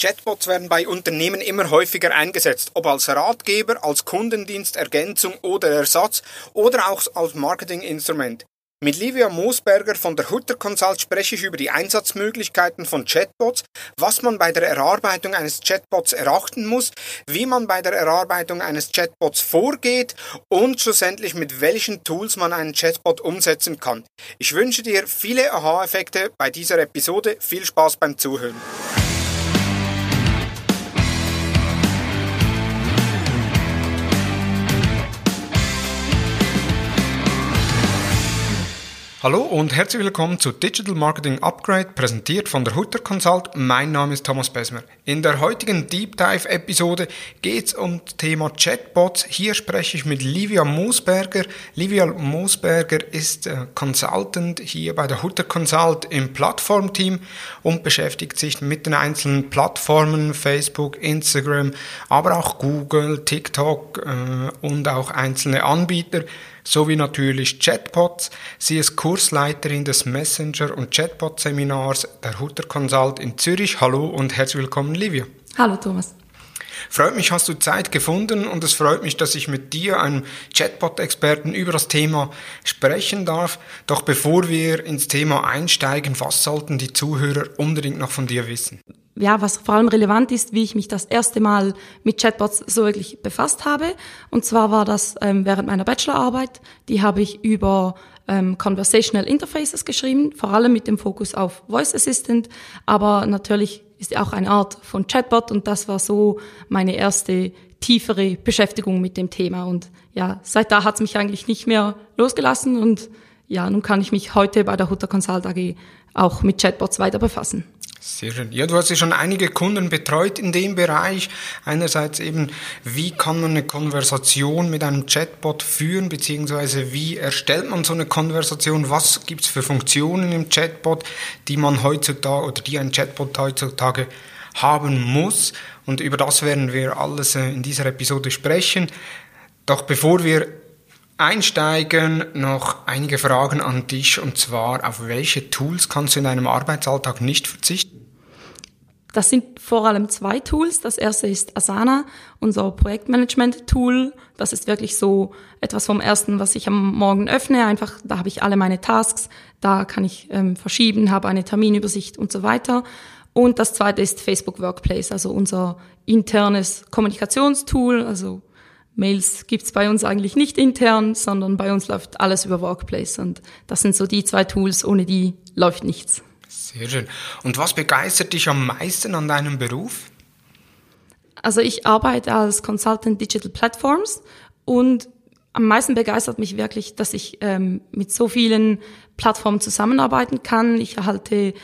Chatbots werden bei Unternehmen immer häufiger eingesetzt, ob als Ratgeber, als Kundendienstergänzung oder Ersatz oder auch als Marketinginstrument. Mit Livia Moosberger von der Hutter Consult spreche ich über die Einsatzmöglichkeiten von Chatbots, was man bei der Erarbeitung eines Chatbots erachten muss, wie man bei der Erarbeitung eines Chatbots vorgeht und schlussendlich mit welchen Tools man einen Chatbot umsetzen kann. Ich wünsche dir viele Aha-Effekte bei dieser Episode. Viel Spaß beim Zuhören. Hallo und herzlich willkommen zu Digital Marketing Upgrade, präsentiert von der Hutter Consult. Mein Name ist Thomas Besmer. In der heutigen Deep Dive Episode geht es um das Thema Chatbots. Hier spreche ich mit Livia Moosberger. Livia Moosberger ist äh, Consultant hier bei der Hutter Consult im Plattformteam und beschäftigt sich mit den einzelnen Plattformen, Facebook, Instagram, aber auch Google, TikTok äh, und auch einzelne Anbieter sowie natürlich Chatbots. Sie ist Kursleiterin des Messenger- und Chatbot-Seminars der Hutter Consult in Zürich. Hallo und herzlich willkommen, Livia. Hallo, Thomas. Freut mich, hast du Zeit gefunden und es freut mich, dass ich mit dir, einem Chatbot-Experten, über das Thema sprechen darf. Doch bevor wir ins Thema einsteigen, was sollten die Zuhörer unbedingt noch von dir wissen? ja, was vor allem relevant ist, wie ich mich das erste Mal mit Chatbots so wirklich befasst habe. Und zwar war das ähm, während meiner Bachelorarbeit. Die habe ich über ähm, Conversational Interfaces geschrieben, vor allem mit dem Fokus auf Voice Assistant. Aber natürlich ist auch eine Art von Chatbot und das war so meine erste tiefere Beschäftigung mit dem Thema. Und ja, seit da hat es mich eigentlich nicht mehr losgelassen und ja, nun kann ich mich heute bei der Hutter Consult AG auch mit Chatbots weiter befassen. Sehr schön. Ja, du hast ja schon einige Kunden betreut in dem Bereich. Einerseits eben, wie kann man eine Konversation mit einem Chatbot führen, beziehungsweise wie erstellt man so eine Konversation? Was gibt es für Funktionen im Chatbot, die man heutzutage oder die ein Chatbot heutzutage haben muss? Und über das werden wir alles äh, in dieser Episode sprechen. Doch bevor wir einsteigen, noch einige Fragen an dich und zwar, auf welche Tools kannst du in deinem Arbeitsalltag nicht verzichten? Das sind vor allem zwei Tools. Das erste ist Asana, unser Projektmanagement-Tool. Das ist wirklich so etwas vom ersten, was ich am Morgen öffne. Einfach, da habe ich alle meine Tasks, da kann ich ähm, verschieben, habe eine Terminübersicht und so weiter. Und das zweite ist Facebook Workplace, also unser internes Kommunikationstool, also Mails gibt's bei uns eigentlich nicht intern, sondern bei uns läuft alles über Workplace. Und das sind so die zwei Tools, ohne die läuft nichts. Sehr schön. Und was begeistert dich am meisten an deinem Beruf? Also ich arbeite als Consultant Digital Platforms und am meisten begeistert mich wirklich, dass ich ähm, mit so vielen Plattformen zusammenarbeiten kann. Ich erhalte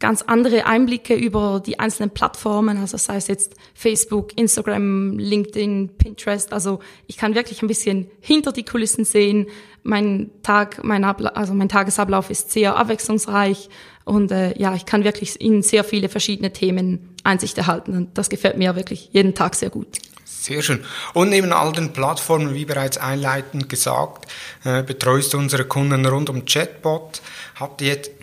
ganz andere Einblicke über die einzelnen Plattformen, also sei es jetzt Facebook, Instagram, LinkedIn, Pinterest. Also ich kann wirklich ein bisschen hinter die Kulissen sehen. Mein Tag, mein Abla also mein Tagesablauf ist sehr abwechslungsreich und äh, ja, ich kann wirklich in sehr viele verschiedene Themen Einsicht erhalten und das gefällt mir wirklich jeden Tag sehr gut. Sehr schön. Und neben all den Plattformen, wie bereits einleitend gesagt, äh, betreust du unsere Kunden rund um Chatbot. Habt ihr jetzt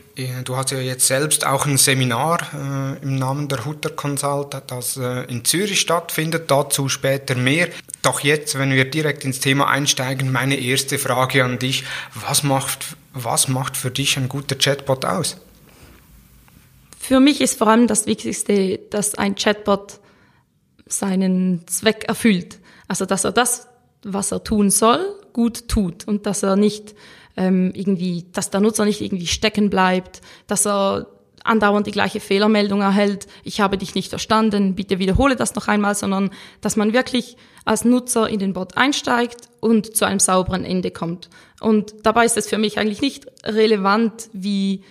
Du hast ja jetzt selbst auch ein Seminar äh, im Namen der Hutter Consult, das äh, in Zürich stattfindet, dazu später mehr. Doch jetzt, wenn wir direkt ins Thema einsteigen, meine erste Frage an dich, was macht, was macht für dich ein guter Chatbot aus? Für mich ist vor allem das Wichtigste, dass ein Chatbot seinen Zweck erfüllt. Also, dass er das, was er tun soll, gut tut und dass er nicht ähm, irgendwie, dass der Nutzer nicht irgendwie stecken bleibt, dass er andauernd die gleiche Fehlermeldung erhält, ich habe dich nicht verstanden, bitte wiederhole das noch einmal, sondern dass man wirklich als Nutzer in den Bot einsteigt und zu einem sauberen Ende kommt. Und dabei ist es für mich eigentlich nicht relevant, wie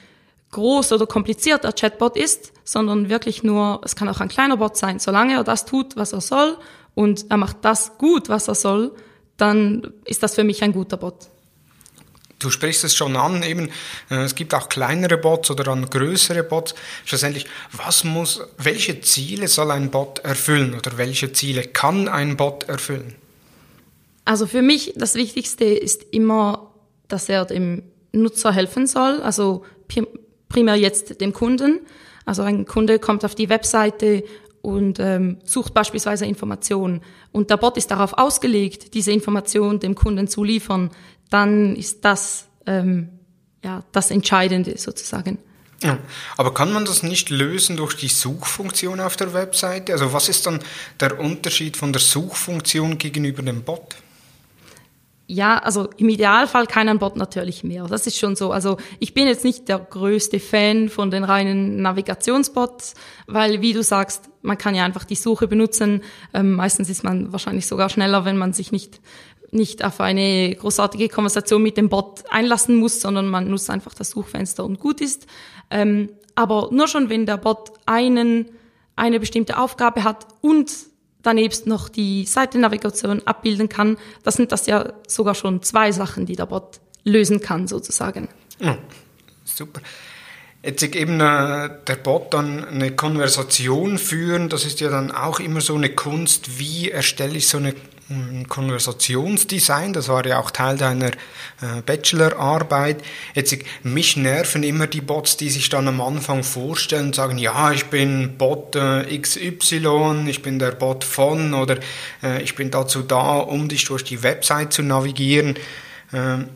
groß oder kompliziert der Chatbot ist, sondern wirklich nur, es kann auch ein kleiner Bot sein, solange er das tut, was er soll und er macht das gut, was er soll, dann ist das für mich ein guter Bot. Du sprichst es schon an, eben, äh, es gibt auch kleinere Bots oder dann größere Bots. Schlussendlich, was muss, welche Ziele soll ein Bot erfüllen oder welche Ziele kann ein Bot erfüllen? Also für mich das Wichtigste ist immer, dass er dem Nutzer helfen soll, also primär jetzt dem Kunden. Also ein Kunde kommt auf die Webseite und ähm, sucht beispielsweise Informationen und der Bot ist darauf ausgelegt, diese Informationen dem Kunden zu liefern, dann ist das ähm, ja das Entscheidende sozusagen. Ja, aber kann man das nicht lösen durch die Suchfunktion auf der Webseite? Also was ist dann der Unterschied von der Suchfunktion gegenüber dem Bot? Ja, also im Idealfall keinen Bot natürlich mehr. Das ist schon so. Also ich bin jetzt nicht der größte Fan von den reinen Navigationsbots, weil wie du sagst, man kann ja einfach die Suche benutzen. Ähm, meistens ist man wahrscheinlich sogar schneller, wenn man sich nicht nicht auf eine großartige Konversation mit dem Bot einlassen muss, sondern man nutzt einfach das Suchfenster und gut ist. Ähm, aber nur schon, wenn der Bot einen, eine bestimmte Aufgabe hat und danebst noch die Seitennavigation abbilden kann, das sind das ja sogar schon zwei Sachen, die der Bot lösen kann, sozusagen. Ja, super. Jetzt eben äh, der Bot dann eine Konversation führen, das ist ja dann auch immer so eine Kunst, wie erstelle ich so eine Konversationsdesign, das war ja auch Teil deiner äh, Bachelorarbeit. Jetzt, mich nerven immer die Bots, die sich dann am Anfang vorstellen und sagen, ja, ich bin Bot äh, XY, ich bin der Bot von oder äh, ich bin dazu da, um dich durch die Website zu navigieren. Ähm,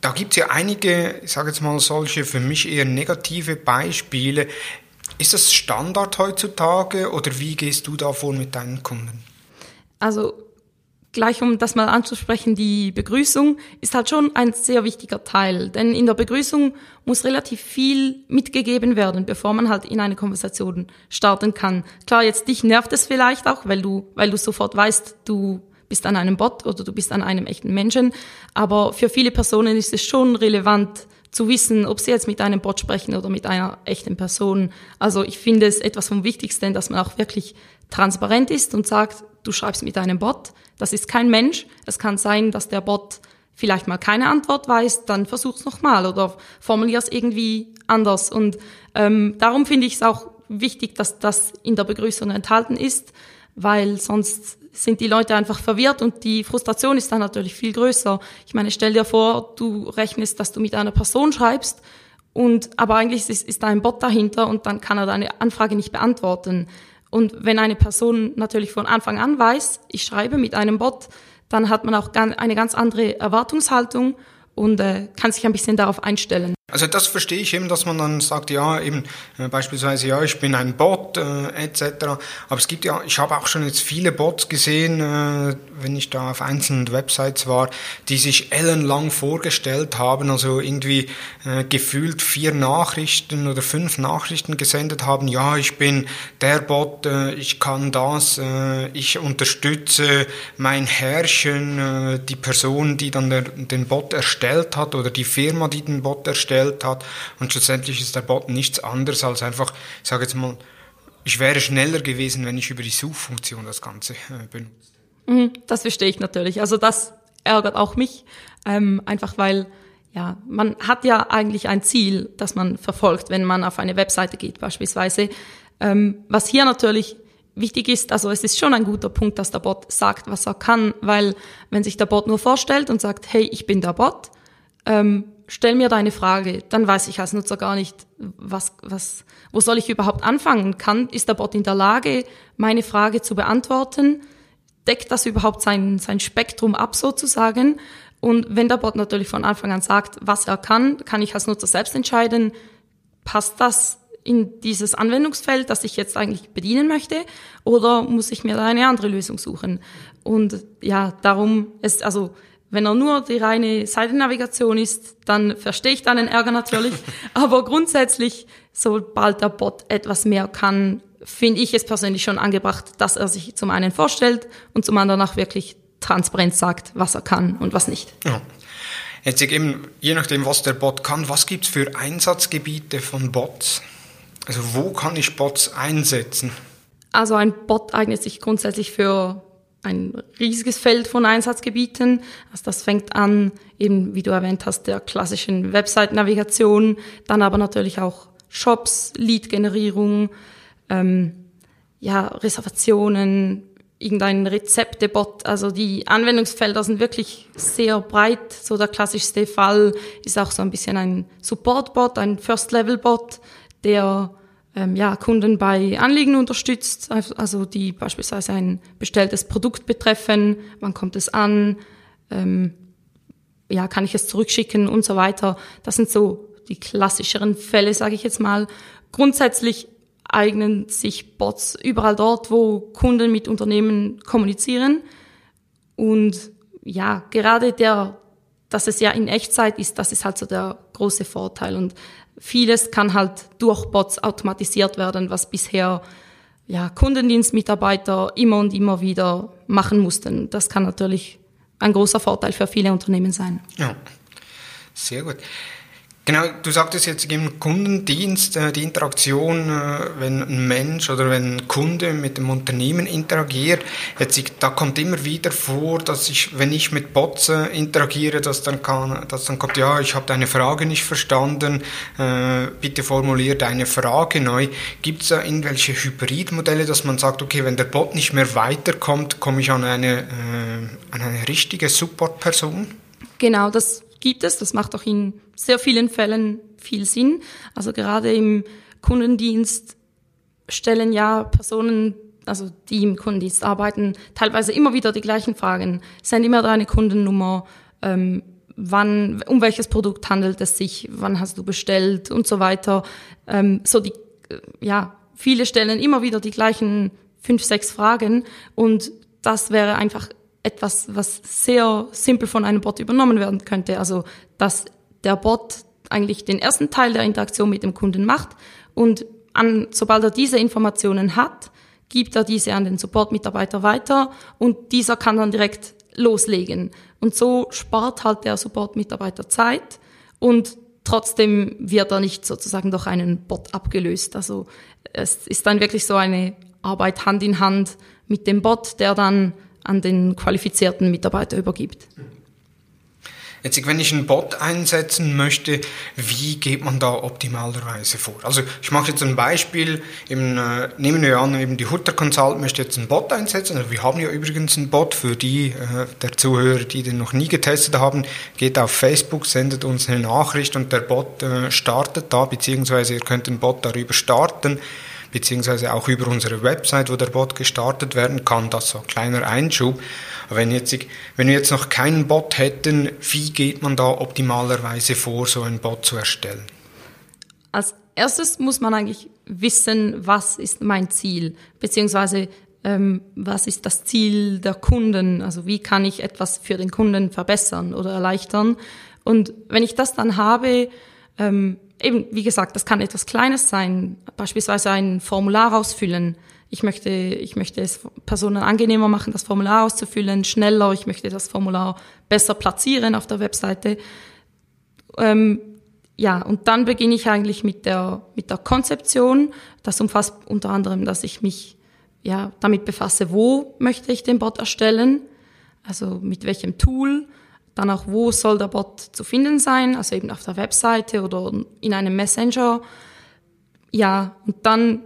da gibt es ja einige, ich sage jetzt mal solche für mich eher negative Beispiele. Ist das Standard heutzutage oder wie gehst du da vor mit deinen Kunden? Also gleich um das mal anzusprechen, die Begrüßung ist halt schon ein sehr wichtiger Teil. Denn in der Begrüßung muss relativ viel mitgegeben werden, bevor man halt in eine Konversation starten kann. Klar, jetzt dich nervt es vielleicht auch, weil du, weil du sofort weißt, du bist an einem Bot oder du bist an einem echten Menschen. Aber für viele Personen ist es schon relevant, zu wissen, ob sie jetzt mit einem Bot sprechen oder mit einer echten Person. Also ich finde es etwas vom Wichtigsten, dass man auch wirklich transparent ist und sagt, du schreibst mit einem Bot, das ist kein Mensch. Es kann sein, dass der Bot vielleicht mal keine Antwort weiß, dann versuch's nochmal oder formulier's irgendwie anders. Und ähm, darum finde ich es auch wichtig, dass das in der Begrüßung enthalten ist, weil sonst sind die Leute einfach verwirrt und die Frustration ist dann natürlich viel größer. Ich meine, stell dir vor, du rechnest, dass du mit einer Person schreibst und aber eigentlich ist, ist da ein Bot dahinter und dann kann er deine Anfrage nicht beantworten. Und wenn eine Person natürlich von Anfang an weiß, ich schreibe mit einem Bot, dann hat man auch eine ganz andere Erwartungshaltung und äh, kann sich ein bisschen darauf einstellen. Also das verstehe ich eben, dass man dann sagt, ja, eben äh, beispielsweise, ja, ich bin ein Bot äh, etc. Aber es gibt ja, ich habe auch schon jetzt viele Bots gesehen, äh, wenn ich da auf einzelnen Websites war, die sich ellenlang vorgestellt haben, also irgendwie äh, gefühlt vier Nachrichten oder fünf Nachrichten gesendet haben. Ja, ich bin der Bot, äh, ich kann das, äh, ich unterstütze mein Herrchen, äh, die Person, die dann der, den Bot erstellt hat oder die Firma, die den Bot erstellt gestellt hat. Und schlussendlich ist der Bot nichts anderes als einfach, ich sage jetzt mal, ich wäre schneller gewesen, wenn ich über die Suchfunktion das Ganze äh, benutzt. Mhm, das verstehe ich natürlich. Also das ärgert auch mich, ähm, einfach weil ja, man hat ja eigentlich ein Ziel, das man verfolgt, wenn man auf eine Webseite geht beispielsweise. Ähm, was hier natürlich wichtig ist, also es ist schon ein guter Punkt, dass der Bot sagt, was er kann, weil wenn sich der Bot nur vorstellt und sagt, hey, ich bin der Bot, ähm, stell mir deine Frage, dann weiß ich als Nutzer gar nicht, was, was, wo soll ich überhaupt anfangen? Kann, ist der Bot in der Lage, meine Frage zu beantworten? Deckt das überhaupt sein, sein Spektrum ab sozusagen? Und wenn der Bot natürlich von Anfang an sagt, was er kann, kann ich als Nutzer selbst entscheiden, passt das in dieses Anwendungsfeld, das ich jetzt eigentlich bedienen möchte, oder muss ich mir da eine andere Lösung suchen? Und ja, darum ist, also wenn er nur die reine Seitennavigation ist, dann verstehe ich deinen Ärger natürlich. Aber grundsätzlich, sobald der Bot etwas mehr kann, finde ich es persönlich schon angebracht, dass er sich zum einen vorstellt und zum anderen auch wirklich transparent sagt, was er kann und was nicht. Ja. Jetzt eben, je nachdem, was der Bot kann, was gibt's für Einsatzgebiete von Bots? Also wo kann ich Bots einsetzen? Also ein Bot eignet sich grundsätzlich für ein riesiges Feld von Einsatzgebieten. Also das fängt an, eben wie du erwähnt hast, der klassischen Website-Navigation, dann aber natürlich auch Shops, Lead-Generierung, ähm, ja, Reservationen, irgendein Rezeptebot. Also die Anwendungsfelder sind wirklich sehr breit. So der klassischste Fall ist auch so ein bisschen ein Support-Bot, ein First-Level-Bot, der ähm, ja, Kunden bei Anliegen unterstützt, also die beispielsweise ein bestelltes Produkt betreffen, wann kommt es an, ähm, ja, kann ich es zurückschicken und so weiter. Das sind so die klassischeren Fälle, sage ich jetzt mal. Grundsätzlich eignen sich Bots überall dort, wo Kunden mit Unternehmen kommunizieren. Und ja, gerade der, dass es ja in Echtzeit ist, das ist halt so der große Vorteil. Und vieles kann halt durch Bots automatisiert werden, was bisher ja, Kundendienstmitarbeiter immer und immer wieder machen mussten. Das kann natürlich ein großer Vorteil für viele Unternehmen sein. Ja, sehr gut. Genau, du sagtest jetzt im Kundendienst, äh, die Interaktion, äh, wenn ein Mensch oder wenn ein Kunde mit dem Unternehmen interagiert, jetzt, da kommt immer wieder vor, dass ich, wenn ich mit Bots äh, interagiere, dass dann, kann, dass dann kommt, ja, ich habe deine Frage nicht verstanden, bitte formulier deine Frage neu. Gibt es da irgendwelche Hybridmodelle, dass man sagt, okay, wenn der Bot nicht mehr weiterkommt, komme ich an eine, an eine richtige Supportperson? Genau, das gibt es. Das macht auch in sehr vielen Fällen viel Sinn. Also gerade im Kundendienst stellen ja Personen, also die im Kundendienst arbeiten, teilweise immer wieder die gleichen Fragen. Sind immer deine Kundennummer, ähm, wann, um welches Produkt handelt es sich, wann hast du bestellt und so weiter. Ähm, so die, äh, ja, viele stellen immer wieder die gleichen fünf, sechs Fragen und das wäre einfach etwas, was sehr simpel von einem Bot übernommen werden könnte. Also, dass der Bot eigentlich den ersten Teil der Interaktion mit dem Kunden macht und an, sobald er diese Informationen hat, gibt er diese an den Support-Mitarbeiter weiter und dieser kann dann direkt loslegen. Und so spart halt der Support-Mitarbeiter Zeit und trotzdem wird er nicht sozusagen durch einen Bot abgelöst. Also es ist dann wirklich so eine Arbeit Hand in Hand mit dem Bot, der dann an den qualifizierten Mitarbeiter übergibt. Jetzt, wenn ich einen Bot einsetzen möchte, wie geht man da optimalerweise vor? Also ich mache jetzt ein Beispiel, eben, äh, nehmen wir an, eben die Hutter Consult möchte jetzt einen Bot einsetzen. Also wir haben ja übrigens einen Bot für die äh, der Zuhörer, die den noch nie getestet haben. Geht auf Facebook, sendet uns eine Nachricht und der Bot äh, startet da, beziehungsweise ihr könnt den Bot darüber starten beziehungsweise auch über unsere Website, wo der Bot gestartet werden kann. Das so ein kleiner Einschub. Wenn, jetzt, wenn wir jetzt noch keinen Bot hätten, wie geht man da optimalerweise vor, so einen Bot zu erstellen? Als erstes muss man eigentlich wissen, was ist mein Ziel, beziehungsweise ähm, was ist das Ziel der Kunden, also wie kann ich etwas für den Kunden verbessern oder erleichtern. Und wenn ich das dann habe, ähm, eben, wie gesagt, das kann etwas Kleines sein, beispielsweise ein Formular ausfüllen. Ich möchte, ich möchte es Personen angenehmer machen, das Formular auszufüllen, schneller. Ich möchte das Formular besser platzieren auf der Webseite. Ähm, ja, und dann beginne ich eigentlich mit der, mit der Konzeption. Das umfasst unter anderem, dass ich mich ja, damit befasse, wo möchte ich den Bot erstellen, also mit welchem Tool, dann auch, wo soll der Bot zu finden sein, also eben auf der Webseite oder in einem Messenger. Ja, und dann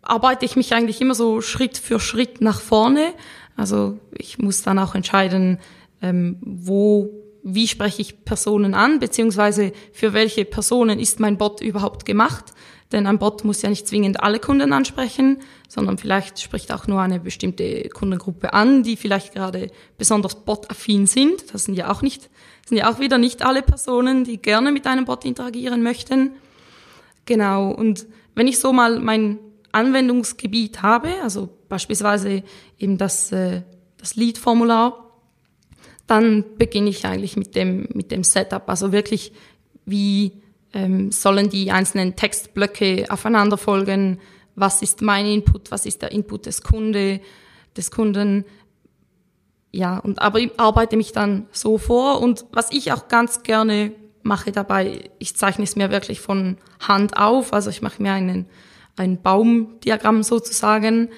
arbeite ich mich eigentlich immer so Schritt für Schritt nach vorne. Also ich muss dann auch entscheiden, ähm, wo, wie spreche ich Personen an, beziehungsweise für welche Personen ist mein Bot überhaupt gemacht. Denn ein Bot muss ja nicht zwingend alle Kunden ansprechen, sondern vielleicht spricht auch nur eine bestimmte Kundengruppe an, die vielleicht gerade besonders botaffin sind. Das sind ja auch nicht, sind ja auch wieder nicht alle Personen, die gerne mit einem Bot interagieren möchten. Genau. Und wenn ich so mal mein Anwendungsgebiet habe, also beispielsweise eben das, äh, das Lead-Formular, dann beginne ich eigentlich mit dem, mit dem Setup. Also wirklich, wie ähm, sollen die einzelnen Textblöcke aufeinander folgen, was ist mein Input, was ist der Input des Kunde, des Kunden. Ja, und aber ich arbeite mich dann so vor. Und was ich auch ganz gerne mache dabei, ich zeichne es mir wirklich von Hand auf, also ich mache mir einen, ein Baumdiagramm sozusagen,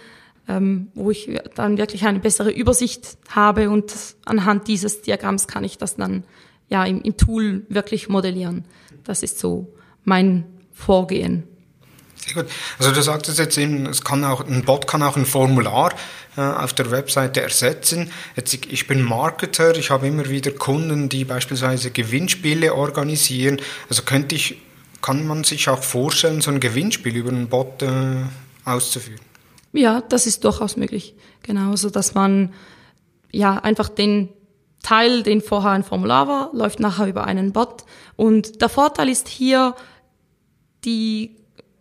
ähm, wo ich dann wirklich eine bessere Übersicht habe. Und anhand dieses Diagramms kann ich das dann ja im, im Tool wirklich modellieren. Das ist so mein Vorgehen. Sehr gut. Also du sagtest jetzt eben, es kann auch, ein Bot kann auch ein Formular äh, auf der Webseite ersetzen. Jetzt, ich bin Marketer, ich habe immer wieder Kunden, die beispielsweise Gewinnspiele organisieren. Also könnte ich kann man sich auch vorstellen, so ein Gewinnspiel über einen Bot äh, auszuführen? Ja, das ist durchaus möglich. Genauso, dass man ja einfach den Teil, den vorher ein Formular war, läuft nachher über einen Bot. Und der Vorteil ist hier, die,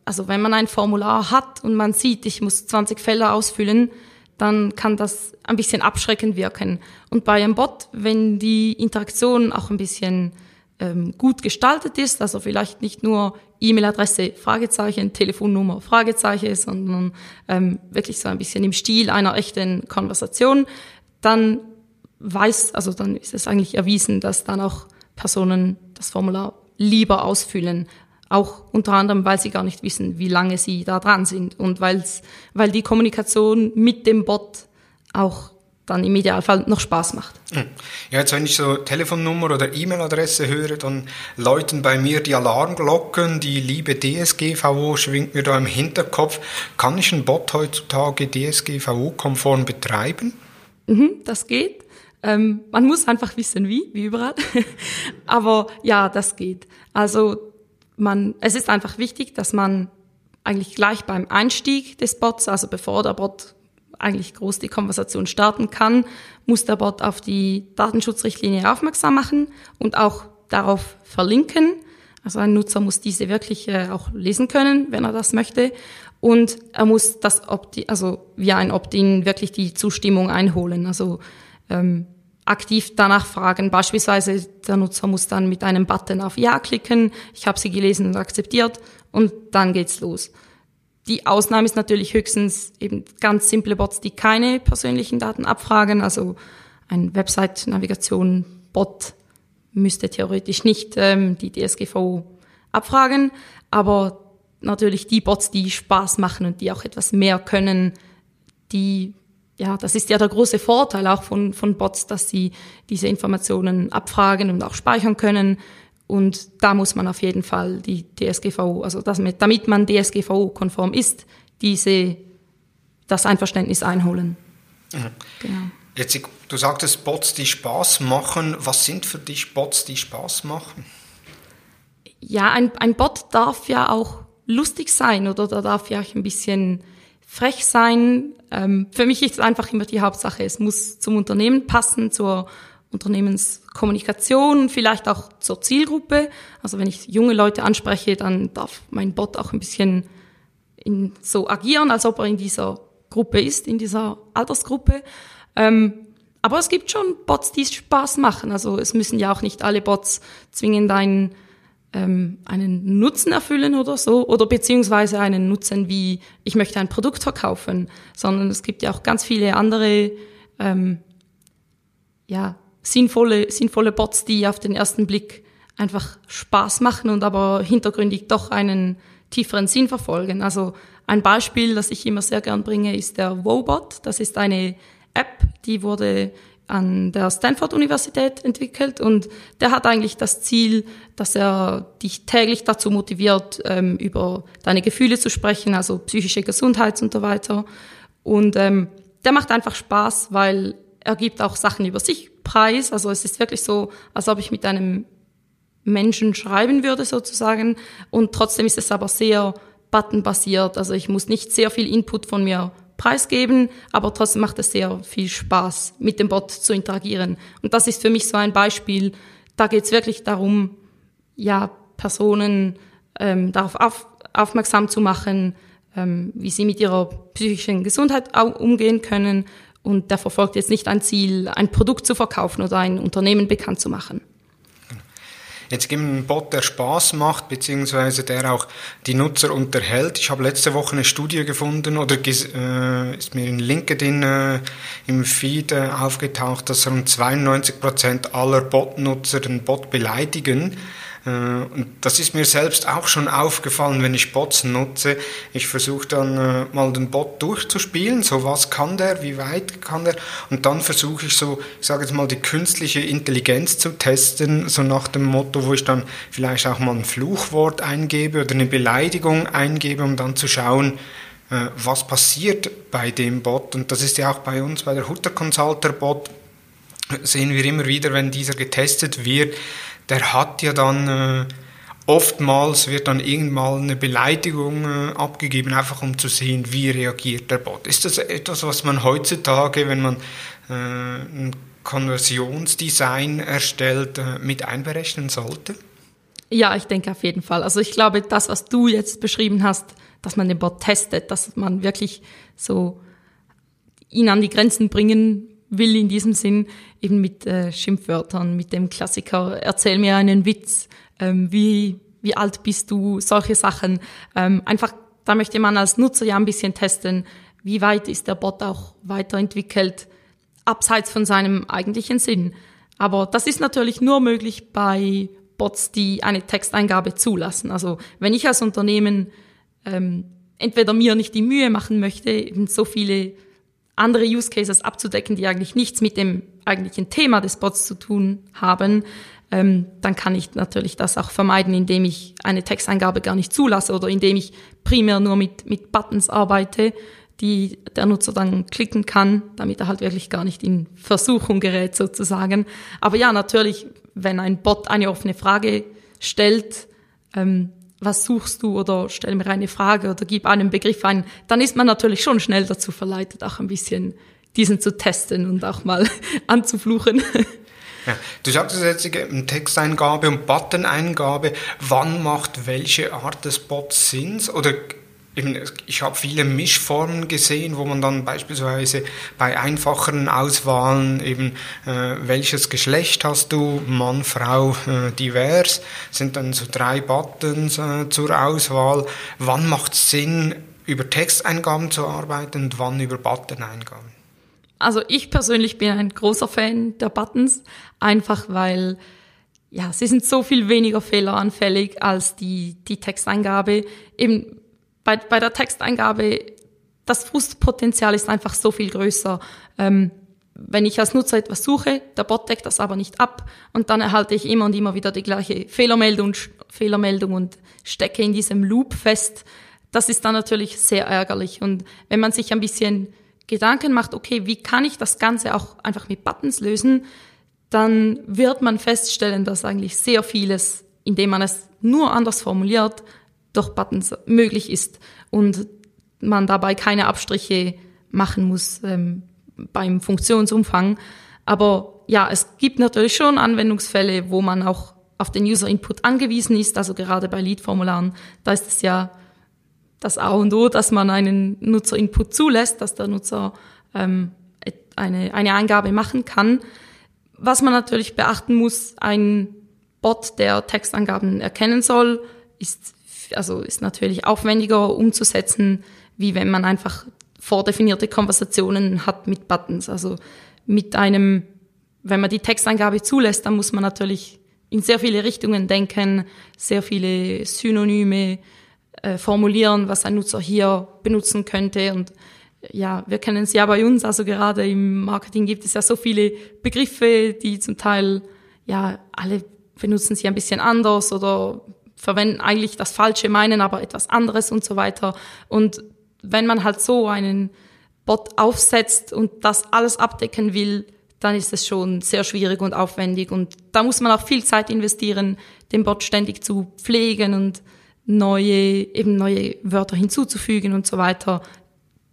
also wenn man ein Formular hat und man sieht, ich muss 20 Felder ausfüllen, dann kann das ein bisschen abschreckend wirken. Und bei einem Bot, wenn die Interaktion auch ein bisschen ähm, gut gestaltet ist, also vielleicht nicht nur E-Mail-Adresse, Fragezeichen, Telefonnummer, Fragezeichen, sondern ähm, wirklich so ein bisschen im Stil einer echten Konversation, dann weiß, also dann ist es eigentlich erwiesen, dass dann auch Personen das Formular lieber ausfüllen. Auch unter anderem, weil sie gar nicht wissen, wie lange sie da dran sind und weil's, weil die Kommunikation mit dem Bot auch dann im Idealfall noch Spaß macht. Hm. Ja, jetzt wenn ich so Telefonnummer oder E-Mail-Adresse höre, dann läuten bei mir die Alarmglocken, die liebe DSGVO schwingt mir da im Hinterkopf. Kann ich einen Bot heutzutage DSGVO-konform betreiben? Mhm, das geht. Ähm, man muss einfach wissen, wie, wie überall. Aber ja, das geht. Also man, es ist einfach wichtig, dass man eigentlich gleich beim Einstieg des Bots, also bevor der Bot eigentlich groß die Konversation starten kann, muss der Bot auf die Datenschutzrichtlinie aufmerksam machen und auch darauf verlinken. Also ein Nutzer muss diese wirklich äh, auch lesen können, wenn er das möchte. Und er muss das Opti also via ein Opt-in wirklich die Zustimmung einholen. Also ähm, aktiv danach fragen. Beispielsweise der Nutzer muss dann mit einem Button auf Ja klicken. Ich habe sie gelesen und akzeptiert und dann geht's los. Die Ausnahme ist natürlich höchstens eben ganz simple Bots, die keine persönlichen Daten abfragen. Also ein Website-Navigation-Bot müsste theoretisch nicht ähm, die DSGVO abfragen, aber natürlich die Bots, die Spaß machen und die auch etwas mehr können, die ja, das ist ja der große Vorteil auch von, von Bots, dass sie diese Informationen abfragen und auch speichern können und da muss man auf jeden Fall die DSGVO, also das mit, damit man DSGVO-konform ist, diese, das Einverständnis einholen. Mhm. Genau. Jetzt, du sagtest Bots, die Spaß machen. Was sind für dich Bots, die Spaß machen? Ja, ein, ein Bot darf ja auch lustig sein oder da darf ja auch ein bisschen frech sein. Ähm, für mich ist es einfach immer die Hauptsache, es muss zum Unternehmen passen, zur Unternehmenskommunikation, vielleicht auch zur Zielgruppe. Also wenn ich junge Leute anspreche, dann darf mein Bot auch ein bisschen in, so agieren, als ob er in dieser Gruppe ist, in dieser Altersgruppe. Ähm, aber es gibt schon Bots, die Spaß machen. Also es müssen ja auch nicht alle Bots zwingend einen, ähm, einen Nutzen erfüllen oder so, oder beziehungsweise einen Nutzen wie, ich möchte ein Produkt verkaufen, sondern es gibt ja auch ganz viele andere ähm, ja, sinnvolle, sinnvolle Bots, die auf den ersten Blick einfach Spaß machen und aber hintergründig doch einen tieferen Sinn verfolgen. Also ein Beispiel, das ich immer sehr gern bringe, ist der Wobot. Das ist eine App, die wurde an der Stanford Universität entwickelt und der hat eigentlich das Ziel, dass er dich täglich dazu motiviert, ähm, über deine Gefühle zu sprechen, also psychische Gesundheit und so weiter. Und ähm, der macht einfach Spaß, weil er gibt auch Sachen über sich preis. Also es ist wirklich so, als ob ich mit einem Menschen schreiben würde sozusagen. Und trotzdem ist es aber sehr buttonbasiert. Also ich muss nicht sehr viel Input von mir preisgeben, aber trotzdem macht es sehr viel Spaß, mit dem Bot zu interagieren. Und das ist für mich so ein Beispiel. Da geht es wirklich darum, ja, Personen ähm, darauf auf, aufmerksam zu machen, ähm, wie sie mit ihrer psychischen Gesundheit umgehen können und der verfolgt jetzt nicht ein Ziel, ein Produkt zu verkaufen oder ein Unternehmen bekannt zu machen. Jetzt gibt einen Bot, der Spaß macht, beziehungsweise der auch die Nutzer unterhält. Ich habe letzte Woche eine Studie gefunden oder äh, ist mir in LinkedIn äh, im Feed äh, aufgetaucht, dass rund 92 Prozent aller Bot-Nutzer den Bot beleidigen. Äh, und das ist mir selbst auch schon aufgefallen, wenn ich Bots nutze. Ich versuche dann äh, mal den Bot durchzuspielen, so was kann der, wie weit kann der. Und dann versuche ich so, ich sage jetzt mal, die künstliche Intelligenz zu testen, so nach dem Motto, wo ich dann vielleicht auch mal ein Fluchwort eingebe oder eine Beleidigung eingebe, um dann zu schauen, äh, was passiert bei dem Bot. Und das ist ja auch bei uns, bei der Hutter Consulter Bot, sehen wir immer wieder, wenn dieser getestet wird, der hat ja dann äh, oftmals wird dann irgendwann eine Beleidigung äh, abgegeben, einfach um zu sehen, wie reagiert der Bot. Ist das etwas, was man heutzutage, wenn man äh, ein Konversionsdesign erstellt, äh, mit einberechnen sollte? Ja, ich denke auf jeden Fall. Also ich glaube, das, was du jetzt beschrieben hast, dass man den Bot testet, dass man wirklich so ihn an die Grenzen bringen will in diesem Sinn, eben mit äh, Schimpfwörtern, mit dem Klassiker, erzähl mir einen Witz, ähm, wie, wie alt bist du, solche Sachen. Ähm, einfach, da möchte man als Nutzer ja ein bisschen testen, wie weit ist der Bot auch weiterentwickelt, abseits von seinem eigentlichen Sinn. Aber das ist natürlich nur möglich bei Bots, die eine Texteingabe zulassen. Also wenn ich als Unternehmen ähm, entweder mir nicht die Mühe machen möchte, eben so viele andere Use Cases abzudecken, die eigentlich nichts mit dem eigentlichen Thema des Bots zu tun haben, ähm, dann kann ich natürlich das auch vermeiden, indem ich eine Texteingabe gar nicht zulasse oder indem ich primär nur mit, mit Buttons arbeite, die der Nutzer dann klicken kann, damit er halt wirklich gar nicht in Versuchung gerät sozusagen. Aber ja, natürlich, wenn ein Bot eine offene Frage stellt, ähm, was suchst du oder stell mir eine Frage oder gib einen Begriff ein, dann ist man natürlich schon schnell dazu verleitet, auch ein bisschen diesen zu testen und auch mal anzufluchen. Ja, du sagst jetzt Texteingabe und Buttoneingabe. Wann macht welche Art des Bots Sinn? Oder ich habe viele Mischformen gesehen, wo man dann beispielsweise bei einfacheren Auswahlen eben, äh, welches Geschlecht hast du, Mann, Frau, äh, divers, sind dann so drei Buttons äh, zur Auswahl. Wann macht es Sinn, über Texteingaben zu arbeiten und wann über Buttoneingaben? Also ich persönlich bin ein großer Fan der Buttons, einfach weil ja, sie sind so viel weniger fehleranfällig als die, die Texteingabe. Eben bei, bei der Texteingabe, das Frustpotenzial ist einfach so viel größer. Ähm, wenn ich als Nutzer etwas suche, der Bot deckt das aber nicht ab und dann erhalte ich immer und immer wieder die gleiche Fehlermeldung, Fehlermeldung und stecke in diesem Loop fest. Das ist dann natürlich sehr ärgerlich. Und wenn man sich ein bisschen Gedanken macht, okay, wie kann ich das Ganze auch einfach mit Buttons lösen, dann wird man feststellen, dass eigentlich sehr vieles, indem man es nur anders formuliert, durch Buttons möglich ist und man dabei keine Abstriche machen muss ähm, beim Funktionsumfang. Aber ja, es gibt natürlich schon Anwendungsfälle, wo man auch auf den User Input angewiesen ist. Also gerade bei Lead-Formularen, da ist es ja das A und O, dass man einen Nutzer Input zulässt, dass der Nutzer ähm, eine, eine Eingabe machen kann. Was man natürlich beachten muss, ein Bot, der Textangaben erkennen soll, ist also ist natürlich aufwendiger umzusetzen, wie wenn man einfach vordefinierte Konversationen hat mit Buttons. Also mit einem, wenn man die Texteingabe zulässt, dann muss man natürlich in sehr viele Richtungen denken, sehr viele Synonyme äh, formulieren, was ein Nutzer hier benutzen könnte. Und ja, wir kennen es ja bei uns, also gerade im Marketing gibt es ja so viele Begriffe, die zum Teil, ja, alle benutzen sie ein bisschen anders oder verwenden eigentlich das Falsche, meinen aber etwas anderes und so weiter. Und wenn man halt so einen Bot aufsetzt und das alles abdecken will, dann ist es schon sehr schwierig und aufwendig. Und da muss man auch viel Zeit investieren, den Bot ständig zu pflegen und neue, eben neue Wörter hinzuzufügen und so weiter.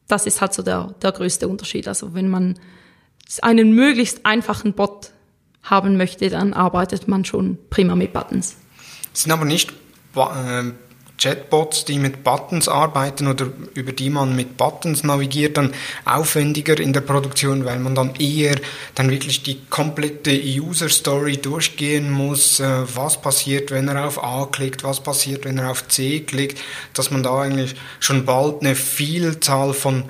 Das ist halt so der, der größte Unterschied. Also wenn man einen möglichst einfachen Bot haben möchte, dann arbeitet man schon prima mit Buttons. Es sind aber nicht äh, Chatbots, die mit Buttons arbeiten oder über die man mit Buttons navigiert, dann aufwendiger in der Produktion, weil man dann eher dann wirklich die komplette User Story durchgehen muss, äh, was passiert, wenn er auf A klickt, was passiert, wenn er auf C klickt, dass man da eigentlich schon bald eine Vielzahl von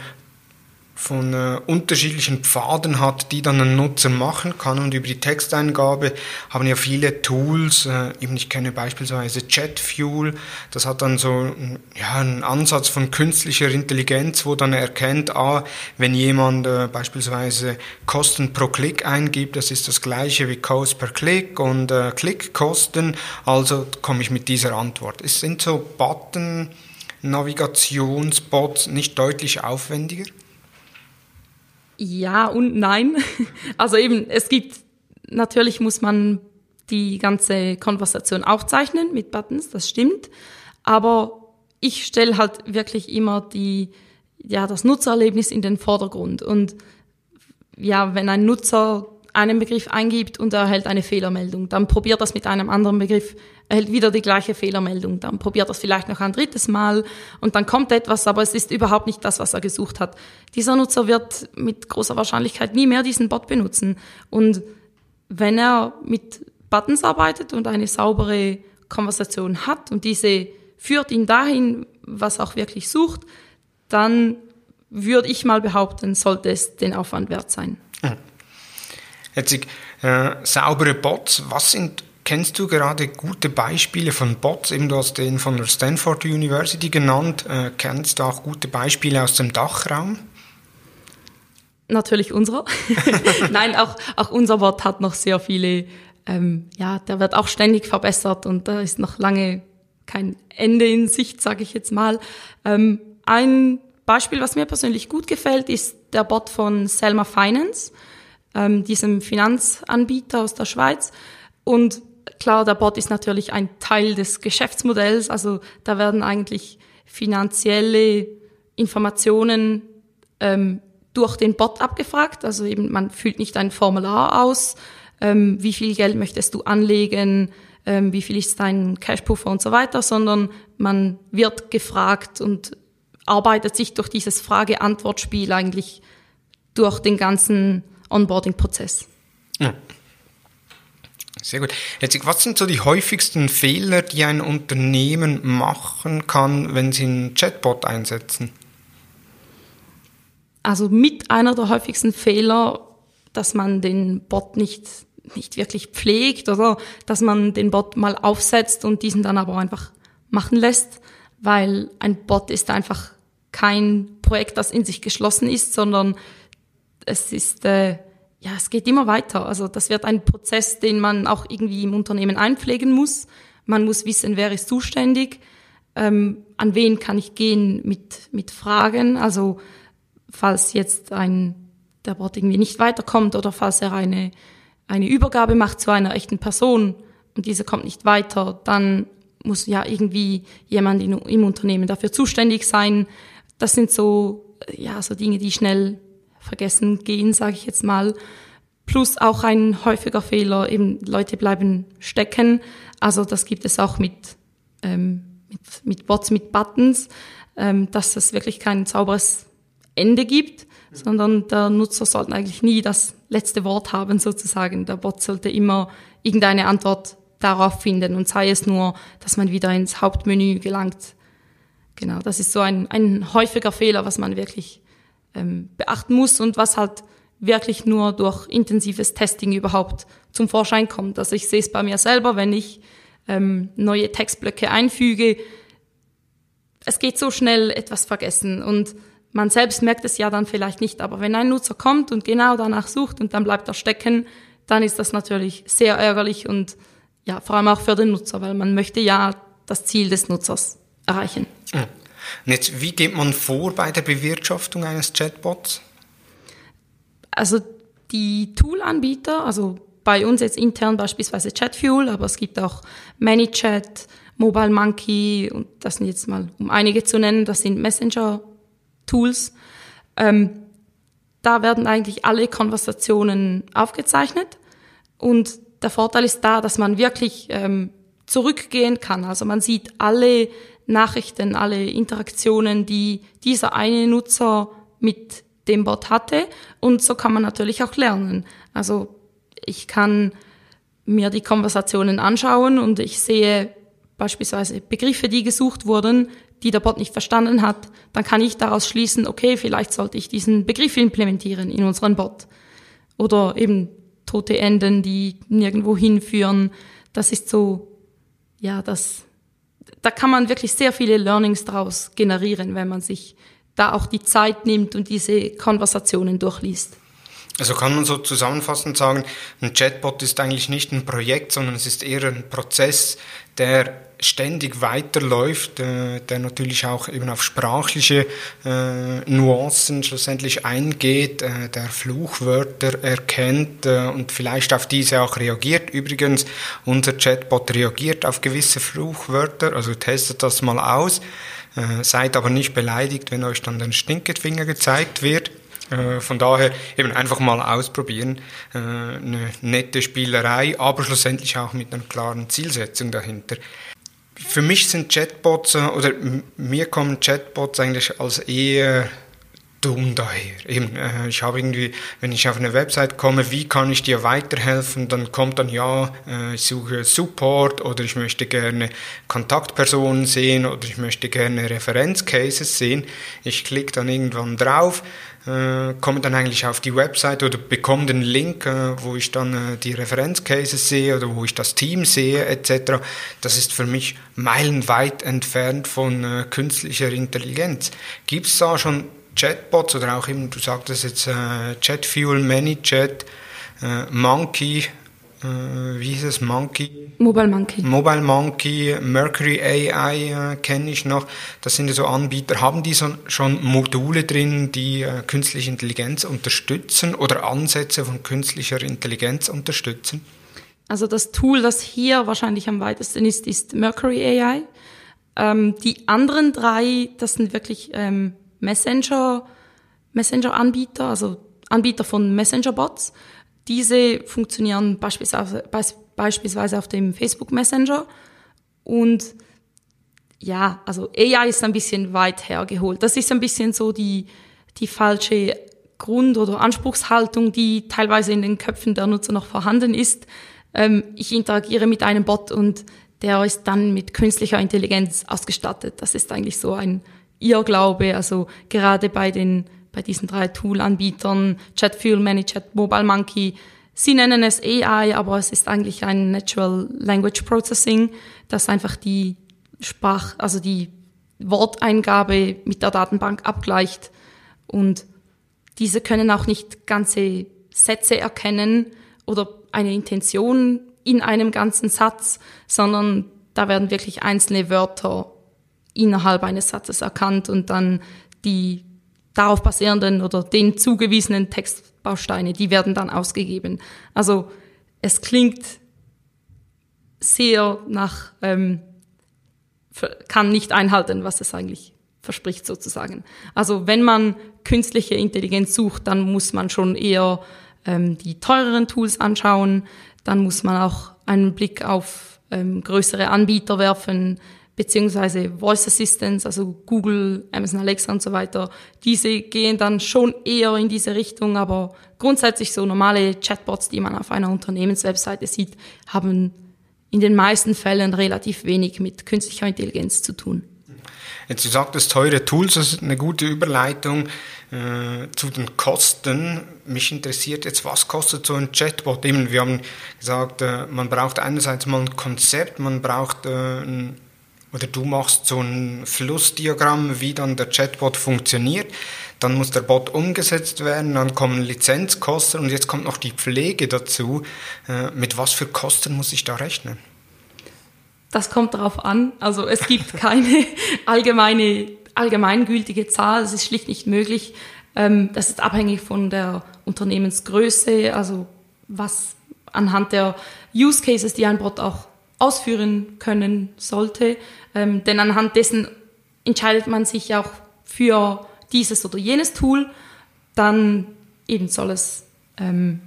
von äh, unterschiedlichen Pfaden hat, die dann ein Nutzer machen kann. Und über die Texteingabe haben ja viele Tools, äh, eben ich kenne beispielsweise ChatFuel, das hat dann so ja, einen Ansatz von künstlicher Intelligenz, wo dann erkennt, ah, wenn jemand äh, beispielsweise Kosten pro Klick eingibt, das ist das gleiche wie Cost per Klick und äh, Klickkosten, also komme ich mit dieser Antwort. Es sind so Button, Navigationsbots nicht deutlich aufwendiger? Ja und nein. Also eben, es gibt, natürlich muss man die ganze Konversation aufzeichnen mit Buttons, das stimmt. Aber ich stelle halt wirklich immer die, ja, das Nutzererlebnis in den Vordergrund. Und ja, wenn ein Nutzer einen Begriff eingibt und er erhält eine Fehlermeldung, dann probiert das mit einem anderen Begriff, erhält wieder die gleiche Fehlermeldung, dann probiert das vielleicht noch ein drittes Mal und dann kommt etwas, aber es ist überhaupt nicht das, was er gesucht hat. Dieser Nutzer wird mit großer Wahrscheinlichkeit nie mehr diesen Bot benutzen. Und wenn er mit Buttons arbeitet und eine saubere Konversation hat und diese führt ihn dahin, was er auch wirklich sucht, dann würde ich mal behaupten, sollte es den Aufwand wert sein. Mhm. Jetzt äh, saubere Bots, was sind, kennst du gerade gute Beispiele von Bots? Eben du hast den von der Stanford University genannt. Äh, kennst du auch gute Beispiele aus dem Dachraum? Natürlich unserer. Nein, auch, auch unser Bot hat noch sehr viele, ähm, ja, der wird auch ständig verbessert und da ist noch lange kein Ende in Sicht, sage ich jetzt mal. Ähm, ein Beispiel, was mir persönlich gut gefällt, ist der Bot von Selma Finance ähm, diesem Finanzanbieter aus der Schweiz. Und klar, der Bot ist natürlich ein Teil des Geschäftsmodells. Also da werden eigentlich finanzielle Informationen ähm, durch den Bot abgefragt. Also eben man füllt nicht ein Formular aus, ähm, wie viel Geld möchtest du anlegen, ähm, wie viel ist dein Cashpuffer und so weiter, sondern man wird gefragt und arbeitet sich durch dieses Frage-Antwort-Spiel eigentlich durch den ganzen Onboarding-Prozess. Ja. Sehr gut. Jetzt, was sind so die häufigsten Fehler, die ein Unternehmen machen kann, wenn sie einen Chatbot einsetzen? Also mit einer der häufigsten Fehler, dass man den Bot nicht, nicht wirklich pflegt oder dass man den Bot mal aufsetzt und diesen dann aber einfach machen lässt, weil ein Bot ist einfach kein Projekt, das in sich geschlossen ist, sondern es ist, äh, ja, es geht immer weiter. Also das wird ein Prozess, den man auch irgendwie im Unternehmen einpflegen muss. Man muss wissen, wer ist zuständig, ähm, an wen kann ich gehen mit, mit Fragen. Also falls jetzt ein, der Bot irgendwie nicht weiterkommt oder falls er eine, eine Übergabe macht zu einer echten Person und diese kommt nicht weiter, dann muss ja irgendwie jemand in, im Unternehmen dafür zuständig sein. Das sind so, ja, so Dinge, die schnell vergessen gehen, sage ich jetzt mal. Plus auch ein häufiger Fehler, eben Leute bleiben stecken. Also das gibt es auch mit, ähm, mit, mit Bots, mit Buttons, ähm, dass es wirklich kein sauberes Ende gibt, sondern der Nutzer sollte eigentlich nie das letzte Wort haben sozusagen. Der Bot sollte immer irgendeine Antwort darauf finden und sei es nur, dass man wieder ins Hauptmenü gelangt. Genau, das ist so ein, ein häufiger Fehler, was man wirklich ähm, beachten muss und was halt wirklich nur durch intensives Testing überhaupt zum Vorschein kommt. Also ich sehe es bei mir selber, wenn ich ähm, neue Textblöcke einfüge, es geht so schnell etwas vergessen und man selbst merkt es ja dann vielleicht nicht, aber wenn ein Nutzer kommt und genau danach sucht und dann bleibt er stecken, dann ist das natürlich sehr ärgerlich und ja, vor allem auch für den Nutzer, weil man möchte ja das Ziel des Nutzers erreichen. Und jetzt, wie geht man vor bei der Bewirtschaftung eines Chatbots? Also die Tool-Anbieter, also bei uns jetzt intern beispielsweise Chatfuel, aber es gibt auch ManyChat, Mobile Monkey und das sind jetzt mal, um einige zu nennen, das sind Messenger-Tools. Ähm, da werden eigentlich alle Konversationen aufgezeichnet und der Vorteil ist da, dass man wirklich ähm, zurückgehen kann. Also man sieht alle Nachrichten, alle Interaktionen, die dieser eine Nutzer mit dem Bot hatte. Und so kann man natürlich auch lernen. Also ich kann mir die Konversationen anschauen und ich sehe beispielsweise Begriffe, die gesucht wurden, die der Bot nicht verstanden hat, dann kann ich daraus schließen, okay, vielleicht sollte ich diesen Begriff implementieren in unseren Bot. Oder eben tote Enden, die nirgendwo hinführen. Das ist so, ja, das da kann man wirklich sehr viele Learnings daraus generieren, wenn man sich da auch die Zeit nimmt und diese Konversationen durchliest. Also kann man so zusammenfassend sagen, ein Chatbot ist eigentlich nicht ein Projekt, sondern es ist eher ein Prozess, der ständig weiterläuft, äh, der natürlich auch eben auf sprachliche äh, Nuancen schlussendlich eingeht, äh, der Fluchwörter erkennt äh, und vielleicht auf diese auch reagiert. Übrigens, unser Chatbot reagiert auf gewisse Fluchwörter, also testet das mal aus. Äh, seid aber nicht beleidigt, wenn euch dann der Stinkefinger gezeigt wird. Äh, von daher eben einfach mal ausprobieren. Äh, eine nette Spielerei, aber schlussendlich auch mit einer klaren Zielsetzung dahinter. Für mich sind Chatbots, äh, oder mir kommen Chatbots eigentlich als eher dumm daher. Eben, ich habe irgendwie, wenn ich auf eine Website komme, wie kann ich dir weiterhelfen, dann kommt dann ja, ich suche Support oder ich möchte gerne Kontaktpersonen sehen oder ich möchte gerne Referenzcases sehen. Ich klicke dann irgendwann drauf, äh, komme dann eigentlich auf die Website oder bekomme den Link, äh, wo ich dann äh, die Referenzcases sehe oder wo ich das Team sehe etc. Das ist für mich meilenweit entfernt von äh, künstlicher Intelligenz. Gibt es da schon Chatbots oder auch eben, du sagtest jetzt äh, Chatfuel, ManyChat, äh, Monkey, wie hieß es, Monkey? Mobile Monkey. Mobile Monkey, Mercury AI äh, kenne ich noch. Das sind ja so Anbieter. Haben die so, schon Module drin, die äh, künstliche Intelligenz unterstützen oder Ansätze von künstlicher Intelligenz unterstützen? Also das Tool, das hier wahrscheinlich am weitesten ist, ist Mercury AI. Ähm, die anderen drei, das sind wirklich ähm, Messenger, Messenger-Anbieter, also Anbieter von Messenger-Bots. Diese funktionieren beispielsweise, auf dem Facebook Messenger und ja, also AI ist ein bisschen weit hergeholt. Das ist ein bisschen so die, die falsche Grund- oder Anspruchshaltung, die teilweise in den Köpfen der Nutzer noch vorhanden ist. Ähm, ich interagiere mit einem Bot und der ist dann mit künstlicher Intelligenz ausgestattet. Das ist eigentlich so ein Irrglaube, also gerade bei den bei diesen drei Tool-Anbietern, Chatfuel, ManyChat, Mobile Monkey, sie nennen es AI, aber es ist eigentlich ein Natural Language Processing, das einfach die Sprach, also die Worteingabe mit der Datenbank abgleicht. Und diese können auch nicht ganze Sätze erkennen oder eine Intention in einem ganzen Satz, sondern da werden wirklich einzelne Wörter innerhalb eines Satzes erkannt und dann die darauf basierenden oder den zugewiesenen Textbausteine, die werden dann ausgegeben. Also es klingt sehr nach, ähm, kann nicht einhalten, was es eigentlich verspricht sozusagen. Also wenn man künstliche Intelligenz sucht, dann muss man schon eher ähm, die teureren Tools anschauen, dann muss man auch einen Blick auf ähm, größere Anbieter werfen, beziehungsweise Voice Assistants, also Google, Amazon Alexa und so weiter, diese gehen dann schon eher in diese Richtung, aber grundsätzlich so normale Chatbots, die man auf einer Unternehmenswebseite sieht, haben in den meisten Fällen relativ wenig mit künstlicher Intelligenz zu tun. Jetzt du sagtest teure Tools, das ist eine gute Überleitung äh, zu den Kosten. Mich interessiert jetzt, was kostet so ein Chatbot? Eben, wir haben gesagt, äh, man braucht einerseits mal ein Konzept, man braucht äh, ein oder du machst so ein Flussdiagramm, wie dann der Chatbot funktioniert. Dann muss der Bot umgesetzt werden, dann kommen Lizenzkosten und jetzt kommt noch die Pflege dazu. Äh, mit was für Kosten muss ich da rechnen? Das kommt darauf an. Also es gibt keine allgemeine, allgemeingültige Zahl. Es ist schlicht nicht möglich. Ähm, das ist abhängig von der Unternehmensgröße, also was anhand der Use Cases, die ein Bot auch ausführen können sollte. Ähm, denn anhand dessen entscheidet man sich auch für dieses oder jenes Tool. Dann eben soll es ähm,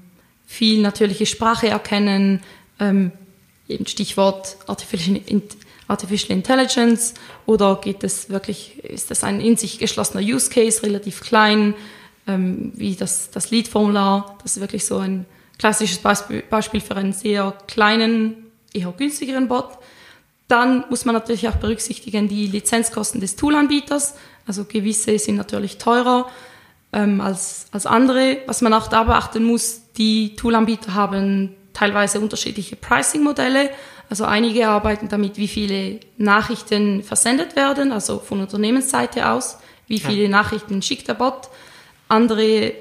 viel natürliche Sprache erkennen, ähm, eben Stichwort Artificial, Intelligence oder geht es wirklich, ist das ein in sich geschlossener Use Case, relativ klein, ähm, wie das, das Lead-Formular, das ist wirklich so ein klassisches Beispiel für einen sehr kleinen, eher günstigeren Bot. Dann muss man natürlich auch berücksichtigen die Lizenzkosten des Toolanbieters. Also gewisse sind natürlich teurer ähm, als, als andere. Was man auch da beachten muss, die Toolanbieter haben teilweise unterschiedliche Pricing-Modelle. Also einige arbeiten damit, wie viele Nachrichten versendet werden, also von Unternehmensseite aus, wie viele ja. Nachrichten schickt der Bot. Andere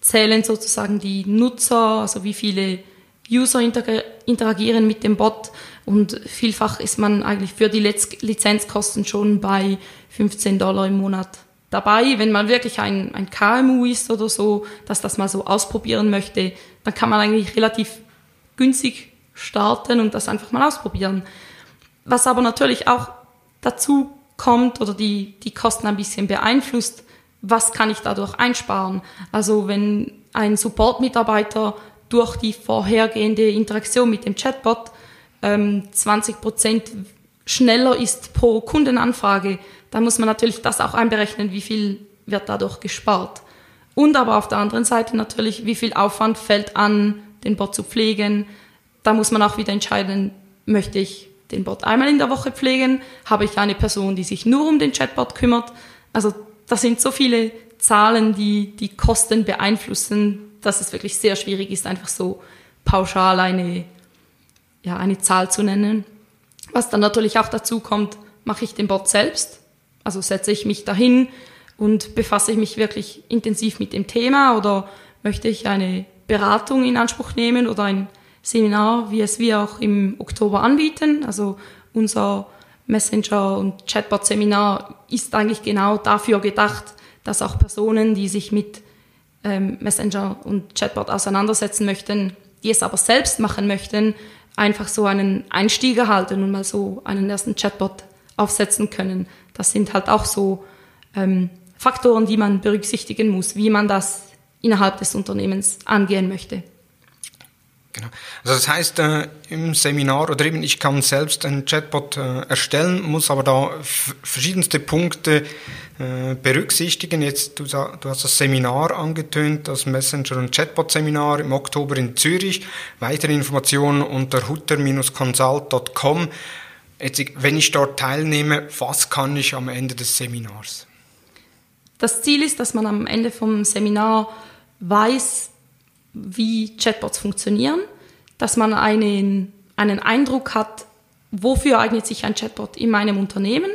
zählen sozusagen die Nutzer, also wie viele User interagieren mit dem Bot und vielfach ist man eigentlich für die Lizenzkosten schon bei 15 Dollar im Monat dabei. Wenn man wirklich ein, ein KMU ist oder so, dass das mal so ausprobieren möchte, dann kann man eigentlich relativ günstig starten und das einfach mal ausprobieren. Was aber natürlich auch dazu kommt oder die, die Kosten ein bisschen beeinflusst, was kann ich dadurch einsparen? Also wenn ein Support-Mitarbeiter durch die vorhergehende Interaktion mit dem Chatbot ähm, 20 Prozent schneller ist pro Kundenanfrage, dann muss man natürlich das auch einberechnen, wie viel wird dadurch gespart. Und aber auf der anderen Seite natürlich, wie viel Aufwand fällt an, den Bot zu pflegen. Da muss man auch wieder entscheiden, möchte ich den Bot einmal in der Woche pflegen? Habe ich eine Person, die sich nur um den Chatbot kümmert? Also das sind so viele Zahlen, die die Kosten beeinflussen, dass es wirklich sehr schwierig ist, einfach so pauschal eine, ja, eine Zahl zu nennen. Was dann natürlich auch dazu kommt, mache ich den Bot selbst. Also setze ich mich dahin und befasse ich mich wirklich intensiv mit dem Thema oder möchte ich eine Beratung in Anspruch nehmen oder ein Seminar, wie es wir auch im Oktober anbieten. Also unser Messenger- und Chatbot-Seminar ist eigentlich genau dafür gedacht, dass auch Personen, die sich mit ähm, Messenger und Chatbot auseinandersetzen möchten, die es aber selbst machen möchten, einfach so einen Einstieg erhalten und mal so einen ersten Chatbot aufsetzen können. Das sind halt auch so ähm, Faktoren, die man berücksichtigen muss, wie man das innerhalb des Unternehmens angehen möchte. Genau. Also das heißt, äh, im Seminar oder eben ich kann selbst einen Chatbot äh, erstellen, muss aber da verschiedenste Punkte äh, berücksichtigen. Jetzt, du, du, hast das Seminar angetönt, das Messenger- und Chatbot-Seminar im Oktober in Zürich. Weitere Informationen unter hutter-consult.com. Jetzt, wenn ich dort teilnehme, was kann ich am Ende des Seminars? Das Ziel ist, dass man am Ende vom Seminar weiß, wie Chatbots funktionieren, dass man einen, einen Eindruck hat, wofür eignet sich ein Chatbot in meinem Unternehmen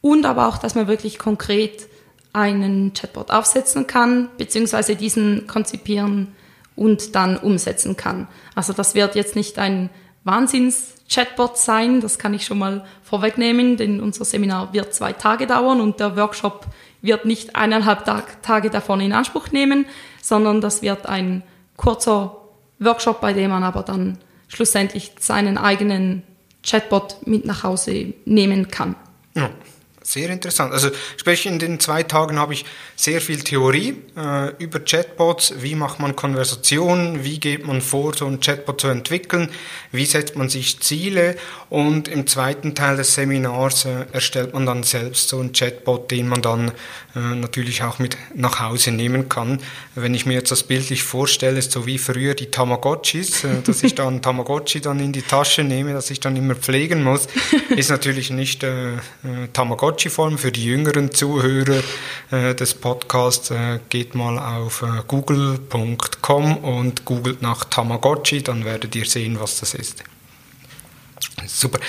und aber auch, dass man wirklich konkret einen Chatbot aufsetzen kann, beziehungsweise diesen konzipieren und dann umsetzen kann. Also das wird jetzt nicht ein Wahnsinns-Chatbot sein, das kann ich schon mal vorwegnehmen, denn unser Seminar wird zwei Tage dauern und der Workshop wird nicht eineinhalb Tage davon in Anspruch nehmen, sondern das wird ein kurzer Workshop, bei dem man aber dann schlussendlich seinen eigenen Chatbot mit nach Hause nehmen kann. Ja. Sehr interessant. Also sprich, in den zwei Tagen habe ich sehr viel Theorie äh, über Chatbots. Wie macht man Konversationen? Wie geht man vor, so einen Chatbot zu entwickeln? Wie setzt man sich Ziele? Und im zweiten Teil des Seminars äh, erstellt man dann selbst so einen Chatbot, den man dann äh, natürlich auch mit nach Hause nehmen kann. Wenn ich mir jetzt das bildlich vorstelle, ist so wie früher die Tamagotchis, äh, dass ich dann Tamagotchi dann in die Tasche nehme, dass ich dann immer pflegen muss, ist natürlich nicht äh, Tamagotchi Tamagotchi-Form. Für die jüngeren Zuhörer äh, des Podcasts äh, geht mal auf äh, google.com und googelt nach Tamagotchi, dann werdet ihr sehen, was das ist. Super.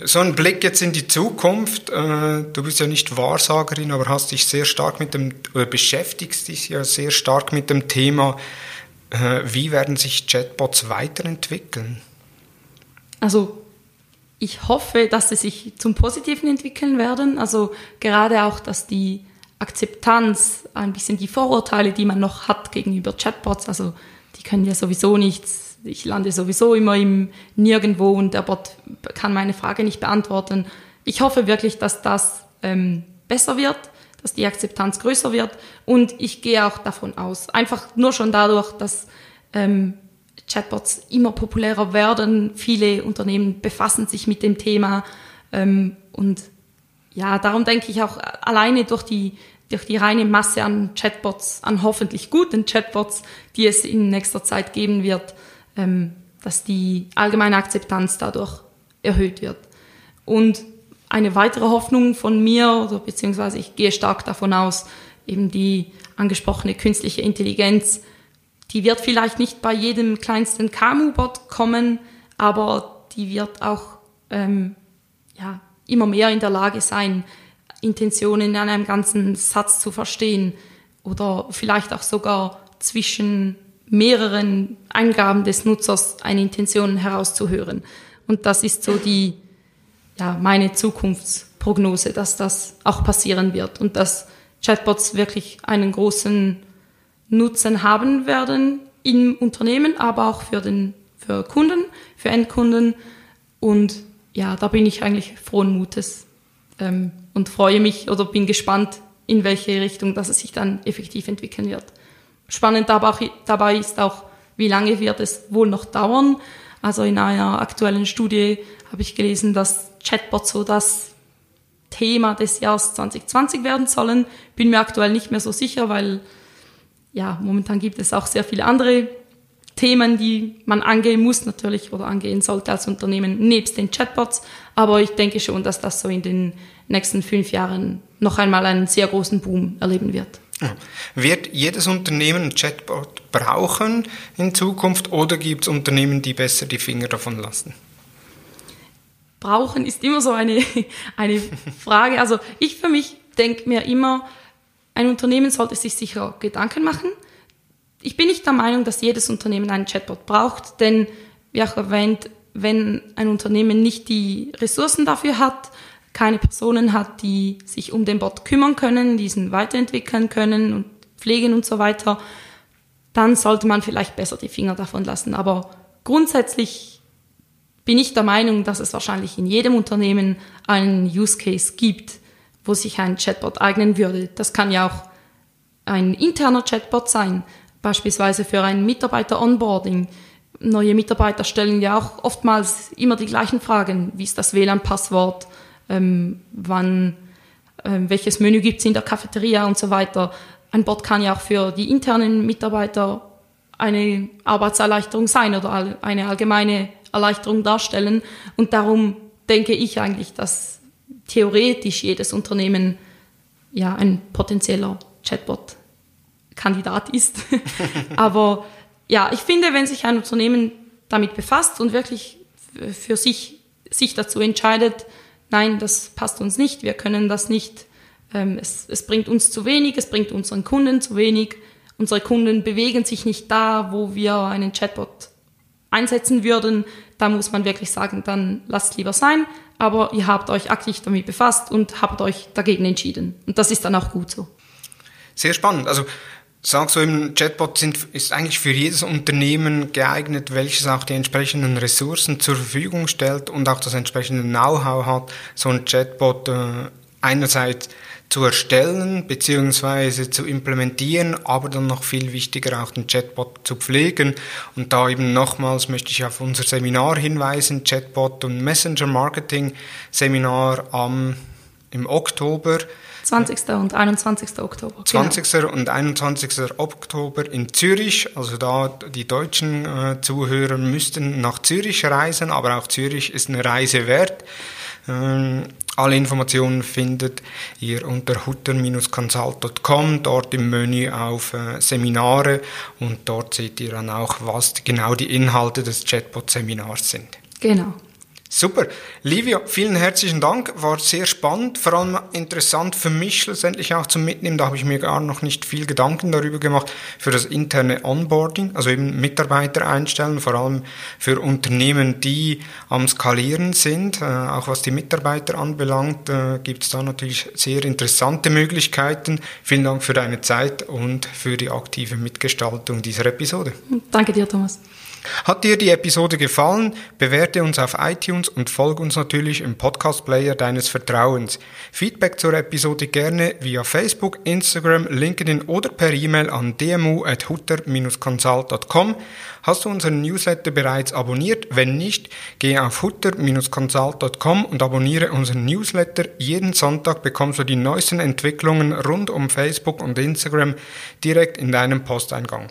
So ein Blick jetzt in die Zukunft. Äh, du bist ja nicht Wahrsagerin, aber hast dich sehr stark mit dem, oder beschäftigst dich ja sehr stark mit dem Thema, äh, wie werden sich Chatbots weiterentwickeln? Also ich hoffe, dass sie sich zum Positiven entwickeln werden. Also gerade auch, dass die Akzeptanz, ein bisschen die Vorurteile, die man noch hat gegenüber Chatbots, also die können ja sowieso nichts, ich lande sowieso immer im Nirgendwo und der Bot kann meine Frage nicht beantworten. Ich hoffe wirklich, dass das ähm, besser wird, dass die Akzeptanz größer wird und ich gehe auch davon aus, einfach nur schon dadurch, dass ähm, Chatbots immer populärer werden. Viele Unternehmen befassen sich mit dem Thema. Ähm, und ja, darum denke ich auch alleine durch die, durch die reine Masse an Chatbots, an hoffentlich guten Chatbots, die es in nächster Zeit geben wird, ähm, dass die allgemeine Akzeptanz dadurch erhöht wird. Und eine weitere Hoffnung von mir, beziehungsweise ich gehe stark davon aus, eben die angesprochene künstliche Intelligenz die wird vielleicht nicht bei jedem kleinsten KMU-Bot kommen, aber die wird auch ähm, ja, immer mehr in der Lage sein, Intentionen in einem ganzen Satz zu verstehen oder vielleicht auch sogar zwischen mehreren Eingaben des Nutzers eine Intention herauszuhören. Und das ist so die, ja, meine Zukunftsprognose, dass das auch passieren wird und dass Chatbots wirklich einen großen Nutzen haben werden im Unternehmen, aber auch für den, für Kunden, für Endkunden. Und ja, da bin ich eigentlich frohen Mutes ähm, und freue mich oder bin gespannt, in welche Richtung dass es sich dann effektiv entwickeln wird. Spannend dabei ist auch, wie lange wird es wohl noch dauern. Also in einer aktuellen Studie habe ich gelesen, dass Chatbots so das Thema des Jahres 2020 werden sollen. Bin mir aktuell nicht mehr so sicher, weil ja, momentan gibt es auch sehr viele andere Themen, die man angehen muss natürlich oder angehen sollte als Unternehmen nebst den Chatbots. Aber ich denke schon, dass das so in den nächsten fünf Jahren noch einmal einen sehr großen Boom erleben wird. Wird jedes Unternehmen ein Chatbot brauchen in Zukunft oder gibt es Unternehmen, die besser die Finger davon lassen? Brauchen ist immer so eine, eine Frage. Also ich für mich denke mir immer, ein Unternehmen sollte sich sicher Gedanken machen. Ich bin nicht der Meinung, dass jedes Unternehmen einen Chatbot braucht, denn wie auch erwähnt, wenn ein Unternehmen nicht die Ressourcen dafür hat, keine Personen hat, die sich um den Bot kümmern können, diesen weiterentwickeln können und pflegen und so weiter, dann sollte man vielleicht besser die Finger davon lassen. Aber grundsätzlich bin ich der Meinung, dass es wahrscheinlich in jedem Unternehmen einen Use Case gibt, wo sich ein Chatbot eignen würde. Das kann ja auch ein interner Chatbot sein, beispielsweise für ein Mitarbeiter-Onboarding. Neue Mitarbeiter stellen ja auch oftmals immer die gleichen Fragen. Wie ist das WLAN-Passwort? ähm, wann, ähm, welches Menü gibt es in der Cafeteria und so weiter. Ein Bot kann ja auch für die internen Mitarbeiter eine Arbeitserleichterung sein oder eine allgemeine Erleichterung darstellen. Und darum denke ich eigentlich, dass theoretisch jedes Unternehmen ja ein potenzieller Chatbot-Kandidat ist. Aber ja, ich finde, wenn sich ein Unternehmen damit befasst und wirklich für sich, sich dazu entscheidet, nein, das passt uns nicht, wir können das nicht, ähm, es, es bringt uns zu wenig, es bringt unseren Kunden zu wenig, unsere Kunden bewegen sich nicht da, wo wir einen Chatbot einsetzen würden, da muss man wirklich sagen, dann lasst lieber sein, aber ihr habt euch aktiv damit befasst und habt euch dagegen entschieden. Und das ist dann auch gut so. Sehr spannend. Also sagst du eben, Chatbot sind, ist eigentlich für jedes Unternehmen geeignet, welches auch die entsprechenden Ressourcen zur Verfügung stellt und auch das entsprechende Know-how hat, so ein Chatbot äh, einerseits zu erstellen bzw. zu implementieren, aber dann noch viel wichtiger auch den Chatbot zu pflegen. Und da eben nochmals möchte ich auf unser Seminar hinweisen, Chatbot und Messenger Marketing Seminar am, im Oktober 20. und 21. Oktober. 20. Genau. und 21. Oktober in Zürich. Also da die deutschen äh, Zuhörer müssten nach Zürich reisen, aber auch Zürich ist eine Reise wert. Ähm, alle Informationen findet ihr unter hutter-consult.com, dort im Menü auf äh, Seminare und dort seht ihr dann auch, was genau die Inhalte des Chatbot-Seminars sind. Genau. Super. Livia, vielen herzlichen Dank. War sehr spannend, vor allem interessant für mich schlussendlich auch zum Mitnehmen. Da habe ich mir gar noch nicht viel Gedanken darüber gemacht für das interne Onboarding, also eben Mitarbeiter einstellen, vor allem für Unternehmen, die am Skalieren sind. Äh, auch was die Mitarbeiter anbelangt, äh, gibt es da natürlich sehr interessante Möglichkeiten. Vielen Dank für deine Zeit und für die aktive Mitgestaltung dieser Episode. Danke dir, Thomas. Hat dir die Episode gefallen? Bewerte uns auf iTunes und folge uns natürlich im Podcast-Player deines Vertrauens. Feedback zur Episode gerne via Facebook, Instagram, LinkedIn oder per E-Mail an dmu.hutter-consult.com. Hast du unseren Newsletter bereits abonniert? Wenn nicht, geh auf hutter-consult.com und abonniere unseren Newsletter. Jeden Sonntag bekommst du die neuesten Entwicklungen rund um Facebook und Instagram direkt in deinem Posteingang.